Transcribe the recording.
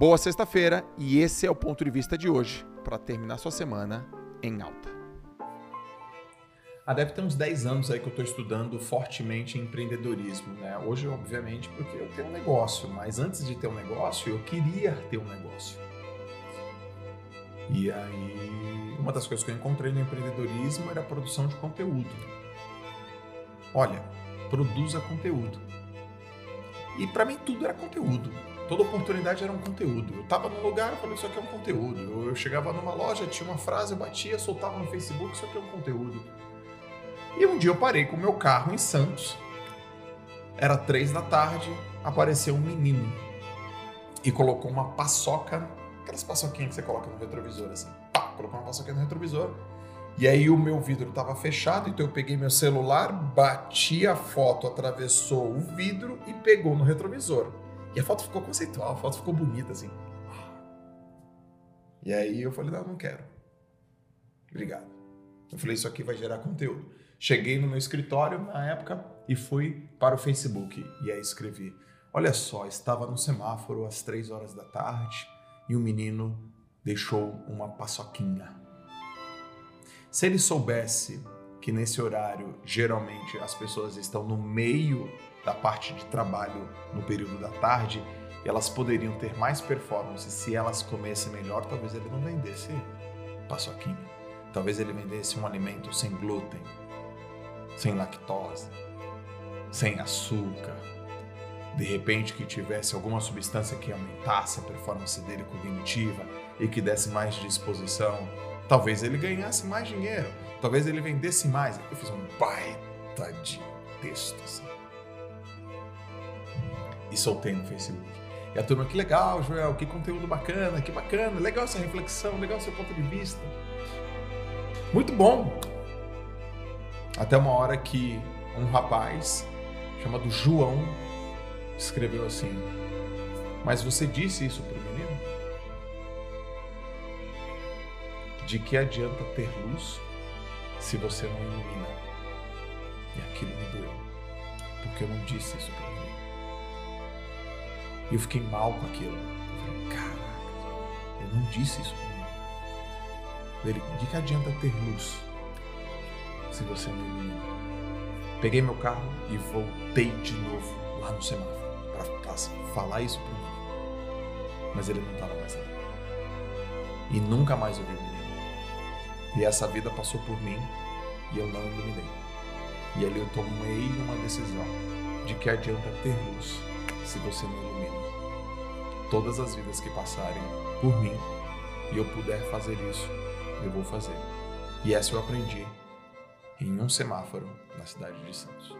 Boa sexta-feira e esse é o ponto de vista de hoje para terminar sua semana em alta. Ah, deve ter uns 10 anos aí que eu estou estudando fortemente empreendedorismo, né? Hoje, obviamente, porque eu tenho um negócio, mas antes de ter um negócio, eu queria ter um negócio. E aí, uma das coisas que eu encontrei no empreendedorismo era a produção de conteúdo. Olha, produza conteúdo. E para mim tudo era conteúdo. Toda oportunidade era um conteúdo. Eu tava num lugar, eu falei, isso aqui é um conteúdo. Eu, eu chegava numa loja, tinha uma frase, eu batia, soltava no Facebook, isso aqui é um conteúdo. E um dia eu parei com o meu carro em Santos. Era três da tarde, apareceu um menino e colocou uma paçoca, aquelas paçoquinhas que você coloca no retrovisor, assim. Pá, colocou uma paçoquinha no retrovisor. E aí o meu vidro estava fechado, então eu peguei meu celular, bati a foto, atravessou o vidro e pegou no retrovisor. E a foto ficou conceitual, a foto ficou bonita, assim. E aí eu falei, não, não quero. Obrigado. Eu falei, isso aqui vai gerar conteúdo. Cheguei no meu escritório na época e fui para o Facebook. E aí escrevi: Olha só, estava no semáforo às três horas da tarde e o menino deixou uma paçoquinha. Se ele soubesse que nesse horário geralmente as pessoas estão no meio da parte de trabalho no período da tarde, elas poderiam ter mais performance se elas comessem melhor, talvez ele não vendesse paçoquinha. Talvez ele vendesse um alimento sem glúten, sem lactose, sem açúcar, de repente que tivesse alguma substância que aumentasse a performance dele cognitiva e que desse mais disposição, talvez ele ganhasse mais dinheiro, talvez ele vendesse mais. Eu fiz um baita de texto assim. E soltei no Facebook. E a turma, que legal, Joel, que conteúdo bacana, que bacana, legal essa reflexão, legal seu ponto de vista. Muito bom, até uma hora que um rapaz chamado João escreveu assim: Mas você disse isso para o menino? De que adianta ter luz se você não ilumina? E aquilo me doeu, porque eu não disse isso para o menino. E eu fiquei mal com aquilo. Eu falei: Caraca, eu não disse isso menino. Ele, de que adianta ter luz se você não ilumina. Peguei meu carro e voltei de novo lá no semáforo para falar isso para mim. Mas ele não estava mais ali. E nunca mais ouvi o menino. E essa vida passou por mim e eu não iluminei. E ali eu tomei uma decisão de que adianta ter luz se você não ilumina. Todas as vidas que passarem por mim e eu puder fazer isso, eu vou fazer. E essa eu aprendi em um semáforo na cidade de Santos.